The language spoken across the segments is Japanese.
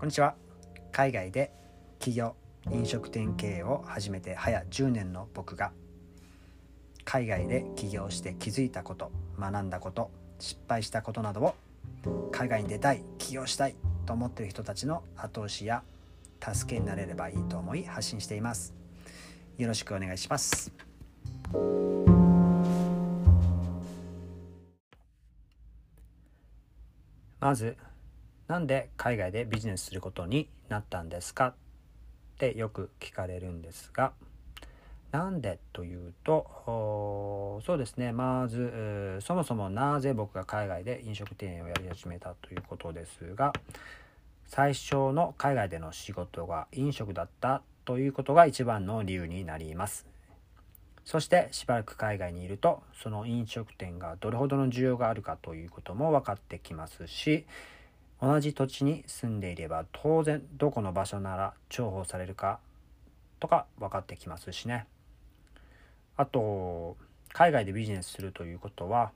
こんにちは。海外で企業飲食店経営を始めて早10年の僕が海外で起業して気づいたこと学んだこと失敗したことなどを海外に出たい起業したいと思っている人たちの後押しや助けになれればいいと思い発信しています。よろしくお願いします。まずなんで海外でビジネスすることになったんですかってよく聞かれるんですがなんでというとそうですね。まずそもそもなぜ僕が海外で飲食店をやり始めたということですが最初の海外での仕事が飲食だったということが一番の理由になります。そしてしばらく海外にいるとその飲食店がどれほどの需要があるかということも分かってきますし同じ土地に住んでいれば当然どこの場所なら重宝されるかとか分かってきますしね。あと海外でビジネスするということは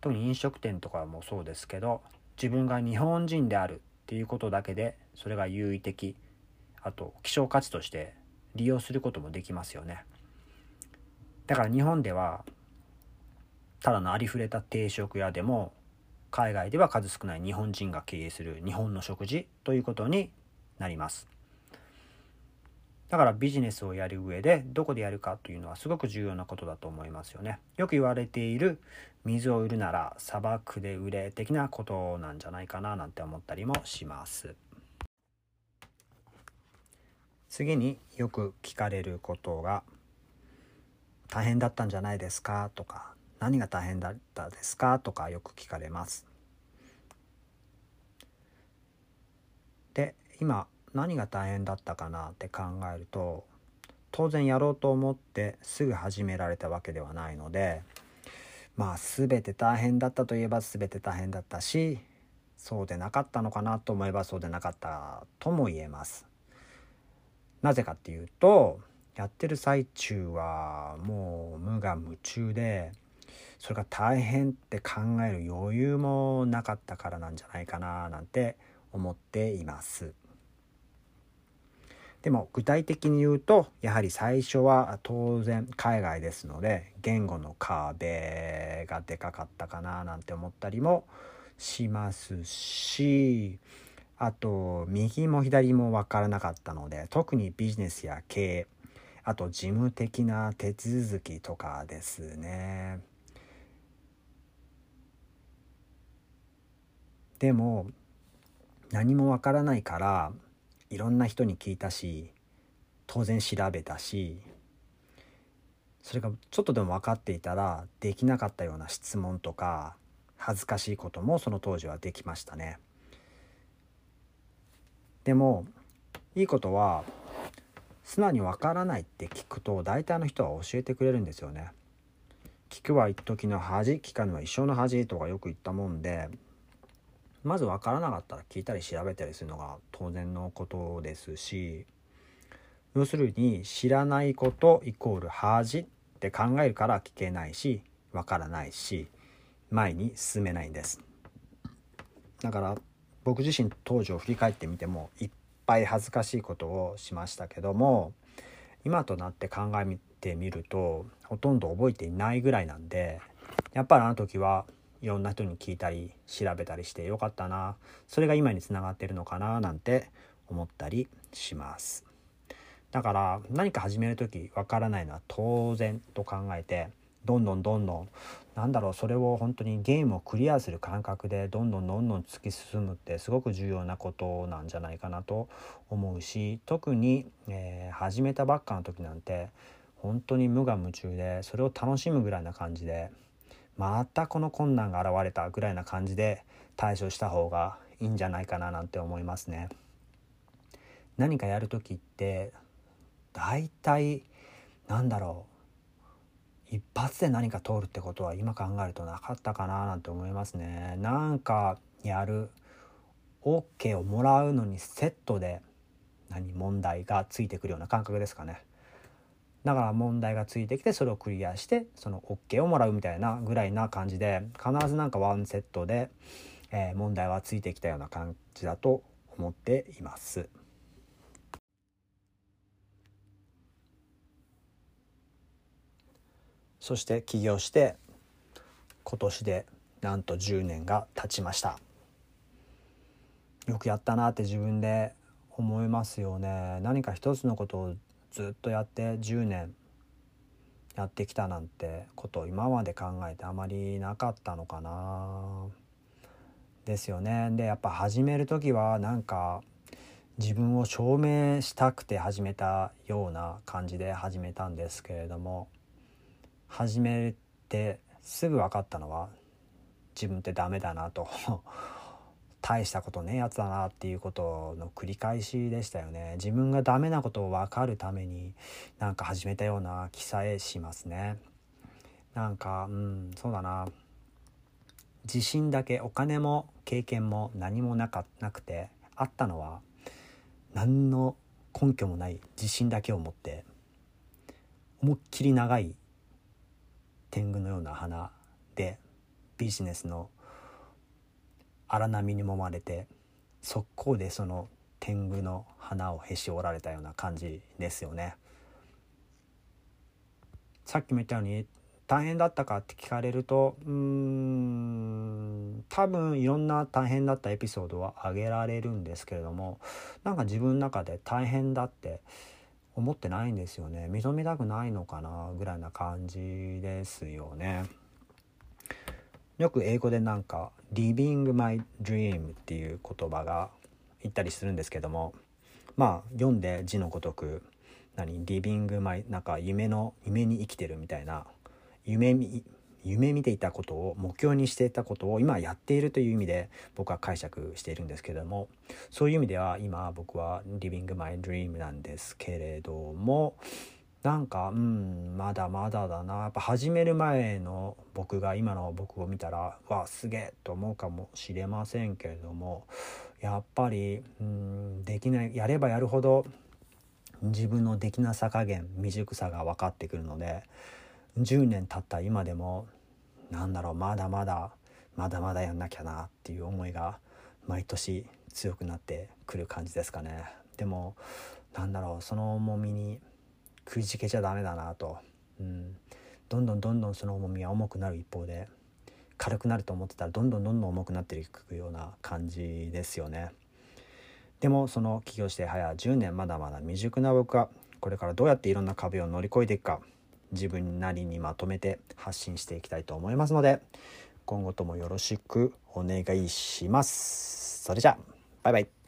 特に飲食店とかもそうですけど自分が日本人であるっていうことだけでそれが優位的あと希少価値として利用することもできますよね。だから日本ではただのありふれた定食屋でも海外では数少ない日本人が経営する日本の食事ということになります。だからビジネスをやる上でどこでやるかというのはすごく重要なことだと思いますよね。よく言われている水を売るなら砂漠で売れ的なことなんじゃないかななんて思ったりもします。次によく聞かれることが大変だったんじゃないですかとか何が大変だったですか？とかよく聞かれます。で今何が大変だったかな？って考えると当然やろうと思ってすぐ始められたわけではないのでまあ全て大変だったといえば全て大変だったしそうでなかったのかなと思えばそうでなかったとも言えます。なぜかっていうとやってる最中はもう無我夢中でそれが大変って考える余裕もなかったからなんじゃないかななんて思っています。でも具体的に言うとやはり最初は当然海外ですので言語の壁がでかかったかななんて思ったりもしますしあと右も左も分からなかったので特にビジネスや経営あと事務的な手続きとかですねでも何もわからないからいろんな人に聞いたし当然調べたしそれがちょっとでも分かっていたらできなかったような質問とか恥ずかしいこともその当時はできましたね。でもいいことは素直に分からないって聞くと大体の人は教えてくれるんですよね。聞くは一時の恥聞かぬは一生の恥とかよく言ったもんでまず分からなかったら聞いたり調べたりするのが当然のことですし要するに知らないことイコール恥って考えるから聞けないし分からないし前に進めないんです。だから僕自身当時を振り返ってみてもいっぱい恥ずかしいことをしましたけども今となって考えてみるとほとんど覚えていないぐらいなんでやっぱりあの時はいろんな人に聞いたり調べたりしてよかったな。それが今につながってるのかななんて思ったりします。だから何か始める時わからないのは当然と考えてどんどんどんどんなんだろうそれを本当にゲームをクリアする感覚でどんどんどんどん突き進むってすごく重要なことなんじゃないかなと思うし特に、えー、始めたばっかの時なんて本当に無我夢中でそれを楽しむぐらいな感じでまたこの困難が現れたぐらいな感じで対処した方がいいんじゃないかななんて思いますね。何かやる時って大体なんだろう一発で何か通るってことは今考えるとなかったかななんて思いますね。なんかやる OK をもらうのにセットで何問題がついてくるような感覚ですかね。だから問題がついてきてそれをクリアしてその OK をもらうみたいなぐらいな感じで必ずなんかワンセットで、えー、問題はついてきたような感じだと思っています。そして起業して今年でなんと10年が経ちましたよくやったなって自分で思いますよね何か一つのことをずっとやって10年やってきたなんてことを今まで考えてあまりなかったのかな。ですよね。でやっぱ始める時はなんか自分を証明したくて始めたような感じで始めたんですけれども始めてすぐ分かったのは自分ってダメだなと大したことねえやつだなっていうことの繰り返しでしたよね。自分がダメなことを分かるためになんか始めたような気さえしますね。なんかうんそうだな。自信だけお金も経験も何もなかなくてあったのは何の根拠もない自信だけを持って思いっきり長い天狗のような花でビジネスの荒波に揉まれて速攻でその天狗の花をへし折られたような感じですよね。さっきも言ったように大変だったかって聞かれるとうん多分いろんな大変だったエピソードは挙げられるんですけれどもなんか自分の中で大変だって思ってないんですよね認めたくないのかなぐらいな感じですよねよく英語でなんか「living my dream」っていう言葉が言ったりするんですけどもまあ読んで字のごとく何リビングマイなんか夢の夢に生きてるみたいな夢夢見ていたことを目標にしていたことを今やっているという意味で僕は解釈しているんですけれどもそういう意味では今僕は Living My Dream なんですけれどもなんかうんまだまだだな。やっぱ始める前の僕が今の僕を見たらわすげえと思うかもしれませんけれどもやっぱりうんできないやればやるほど自分のできなさ加減未熟さが分かってくるので10年経った今でもなんだろうまだまだまだまだやんなきゃなっていう思いが毎年強くなってくる感じですかね。でもなんだろうその重みにくじけちゃダメだなと、うん、どんどんどんどんその重みは重くなる一方で軽くなると思ってたらどんどんどんどん重くなっていくような感じですよね。でもその起業して早10年まだまだ未熟な僕はこれからどうやっていろんな壁を乗り越えていくか自分なりにまとめて発信していきたいと思いますので今後ともよろしくお願いします。それじゃあバイバイ。